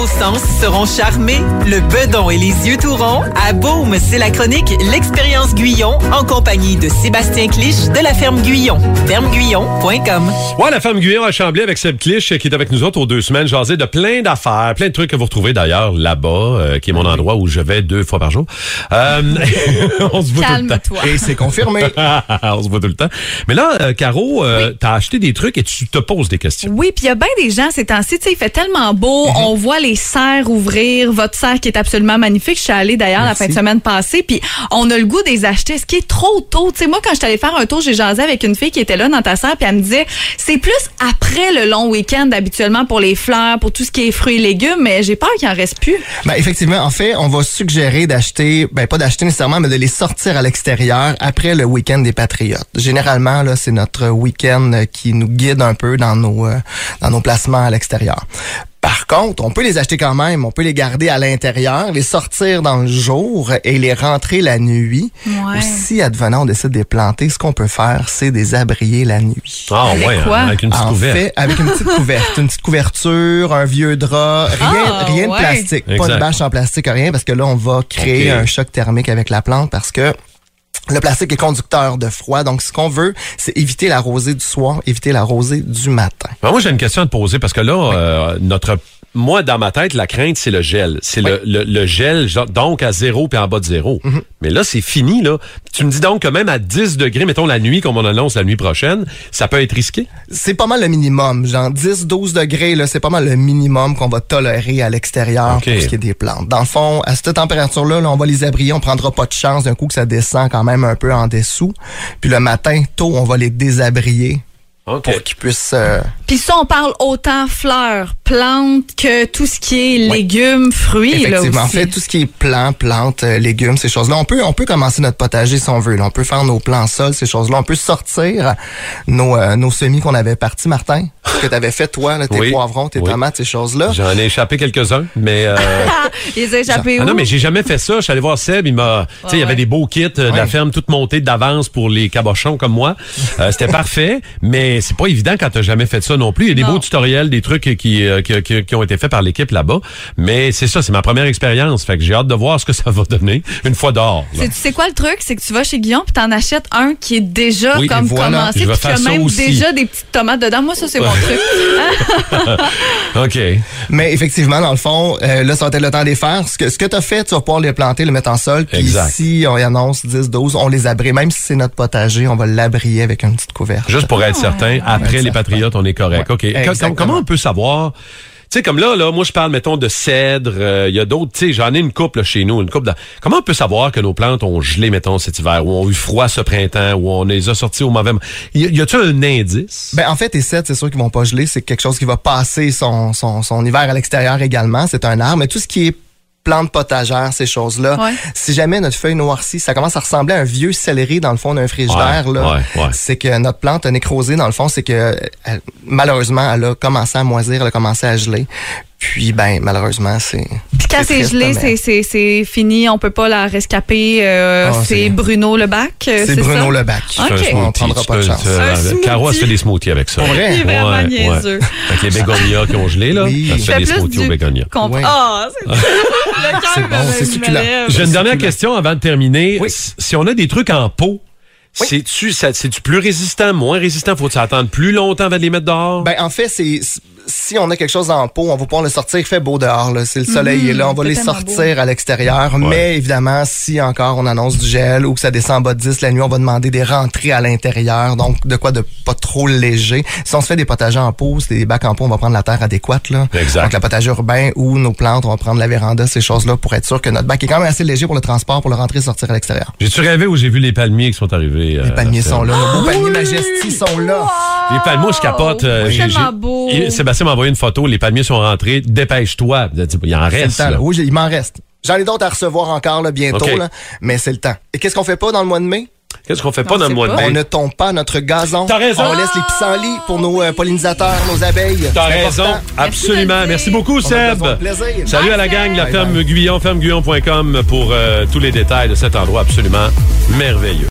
vos sens seront charmés. Le bedon et les yeux tout ronds. À Beaume, c'est la chronique L'expérience Guyon en compagnie de Sébastien Clich de la ferme Guyon. fermeguyon.com. Ouais, la ferme Guyon à Chambly avec Seb Clich qui est avec nous autres aux deux semaines, jasé de plein d'affaires, plein de trucs que vous retrouvez d'ailleurs là-bas, euh, qui est mon endroit où je vais deux fois par jour. Euh, on se voit tout le temps. Calme-toi. Et c'est confirmé. on se voit tout le temps. Mais là, euh, Caro, euh, t'as acheté des trucs et tu te poses des questions. Oui, puis il y a bien des gens ces temps-ci, tu sais, il fait tellement beau, Mhm. on voit les serres ouvrir, votre serre qui est absolument magnifique. Je suis allée d'ailleurs la fin de semaine passée, puis on a le goût des acheter, ce qui est trop tôt. Tu sais, moi quand je suis allée faire un tour, j'ai jasé avec une fille qui était là dans ta serre, puis elle me disait, c'est plus après le long week-end habituellement pour les fleurs, pour tout ce qui est fruits et légumes, mais j'ai peur qu'il en reste plus. Ben, effectivement, en fait, on va suggérer d'acheter, ben, pas d'acheter nécessairement, mais de les sortir à l'extérieur après le week-end des Patriotes. Généralement, là, c'est notre week-end qui nous guide un peu dans nos, euh, dans nos placements à l'extérieur. Par contre, on peut les acheter quand même, on peut les garder à l'intérieur, les sortir dans le jour et les rentrer la nuit. Ouais. Ou si, advenant, on décide de les planter, ce qu'on peut faire, c'est des abrier la nuit. Ah Avec ouais, quoi? hein, avec une petite En couverte. fait, avec une petite couverte, une petite couverture, un vieux drap, rien, Ah, rien de ouais. plastique, pas de bâche en plastique, rien, parce que là, on va créer un choc thermique avec la plante parce que le plastique est conducteur de froid. Donc, ce qu'on veut, c'est éviter la rosée du soir, éviter la rosée du matin. Ben, moi, j'ai une question à te poser parce que là, euh, notre moi, dans ma tête, la crainte, c'est le gel. C'est le, le, le gel, genre, donc à zéro puis en bas de zéro. Mm-hmm. Mais là, c'est fini, là. Tu me dis donc que même à 10 degrés, mettons la nuit, comme on annonce la nuit prochaine, ça peut être risqué? C'est pas mal le minimum. Genre 10, 12 degrés, là, c'est pas mal le minimum qu'on va tolérer à l'extérieur pour ce qui est des plantes. Dans le fond, à cette température-là, là, on va les abrier. On prendra pas de chance d'un coup que ça descend quand même un peu en dessous. Puis le matin, tôt, on va les désabrier pour qu'ils puissent... euh, Puis ça, on parle autant fleurs, plantes que tout ce qui est légumes, fruits. Là, Effectivement. En aussi. fait, tout ce qui est plants, plantes, euh, légumes, ces choses-là, on peut, on peut commencer notre potager si on veut. là. On peut faire nos plants sol, ces choses-là. On peut sortir nos, euh, nos semis qu'on avait partis, Martin. Que tu avais fait, toi, là, tes Oui. poivrons, tes Oui. tomates, ces choses-là. J'en ai échappé quelques-uns, mais... euh, Les échappés Ah où? non, mais j'ai jamais fait ça. Je suis allé voir Seb, il m'a, tu sais, il y avait ouais. des beaux kits euh, de la Ouais. ferme toute montée d'avance pour les cabochons comme moi. Euh, C'était parfait, mais c'est pas évident quand t'as jamais fait ça non plus. Il y a des Non. beaux tutoriels, des trucs qui, euh, qui, qui- qui ont été faits par l'équipe là-bas, mais c'est ça, c'est ma première expérience. Fait que j'ai hâte de voir ce que ça va donner une fois dehors. C'est- Tu sais quoi le truc? C'est que tu vas chez Guillaume puis t'en achètes un qui est déjà Oui, comme voilà. commencé puis qui faire a ça même aussi. déjà des petites tomates dedans. Moi, ça, c'est mon truc. OK. Mais effectivement, dans le fond, euh, là, ça va être le temps de les faire. Ce que, ce que tu as fait, tu vas pouvoir les planter, les mettre en sol. Puis Exact. si on y annonce 10, 12, on les abrie. Même si c'est notre potager, on va l'abrier avec une petite couverte. Juste pour être certain, après les certain. Patriotes, on est correct. Ouais, OK. Exactement. comment on peut savoir... Tu sais, comme là, là, moi, je parle, mettons, de cèdre. euh, Il y a d'autres, tu sais, j'en ai une coupe là, chez nous, une coupe. De... Comment on peut savoir que nos plantes ont gelé, mettons, cet hiver, ou ont eu froid ce printemps, ou on les a sortis au mauvais moment? Y, a-tu un indice? Ben, en fait, tes cèdres, c'est sûr qu'ils vont pas geler. C'est quelque chose qui va passer son, son, son hiver à l'extérieur également. C'est un arbre. Mais tout ce qui est plantes potagères, ces choses-là, Ouais. si jamais notre feuille noircit, ça commence à ressembler à un vieux céleri dans le fond d'un frigidaire, Ouais, là, ouais, ouais. c'est que notre plante a nécrosé, dans le fond, c'est que elle- malheureusement, elle a commencé à moisir, elle a commencé à geler. Puis, ben, malheureusement, c'est... Quand c'est gelé, c'est- c'est c'est fini. On peut pas la rescaper. euh, Ah, c'est c'est- Bruno Lebac. euh, C'est Bruno? Lebac. Ok. C'est un smoothie. On prendra pas de chance. euh, Caro, elle se fait des smoothies avec ça. Vrai? Il est vraiment niaiseux. Avec les bégonias qui ont gelé, là, Oui. elle se fait des smoothies du aux bégonias. Ouais. Ah, c'est le cœur C'est bon, c'est succulent. J'ai une dernière question avant de terminer. Si on a des trucs en pot, c'est-tu plus résistant, moins résistant? Faut-tu attendre plus longtemps avant de les mettre dehors? Ben, en fait, c'est si on a quelque chose en pot, on va pouvoir le sortir. Il fait beau dehors. Là. C'est le soleil est là. On va les sortir à l'extérieur. Mais évidemment, si encore on annonce du gel ou que ça descend en bas de 10 la nuit, on va demander des rentrées à l'intérieur. Donc, de quoi de pas trop léger. Si on se fait des potagers en pot, c'est des bacs en pot, on va prendre la terre adéquate. Là. Exact. Donc, la potager urbain ou nos plantes, on va prendre la véranda, ces choses-là, pour être sûr que notre bac est quand même assez léger pour le transport, pour le rentrer et sortir à l'extérieur. J'ai-tu rêvé où j'ai vu les palmiers qui sont arrivés? euh, Les palmiers sont là. Nos beaux palmiers majestés sont là. Les palmiers, je capote. euh, Oui. j'ai- Tellement j'ai- beau. Sébastien m'a envoyé une photo. Les palmiers sont rentrés. Dépêche-toi. Il en C'est le reste. temps, là. là. Oui, j'ai- il m'en reste. J'en ai d'autres à recevoir encore là, bientôt, OK. là, mais c'est le temps. Et qu'est-ce qu'on fait pas dans le mois de mai? Qu'est-ce qu'on fait pas Non, dans le mois de pas. mai? On ne tombe pas notre gazon. T'as raison. On laisse les pissenlits pour nos euh, pollinisateurs, nos abeilles. T'as C'est raison. important. Absolument. Merci beaucoup, On a Seb. besoin de plaisir. Salut à la gang, la ferme Guyon, fermeguyon.com pour euh, tous les détails de cet endroit absolument merveilleux.